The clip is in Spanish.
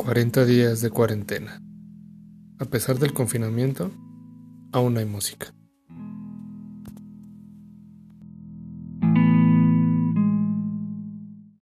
40 días de cuarentena. A pesar del confinamiento, aún hay música.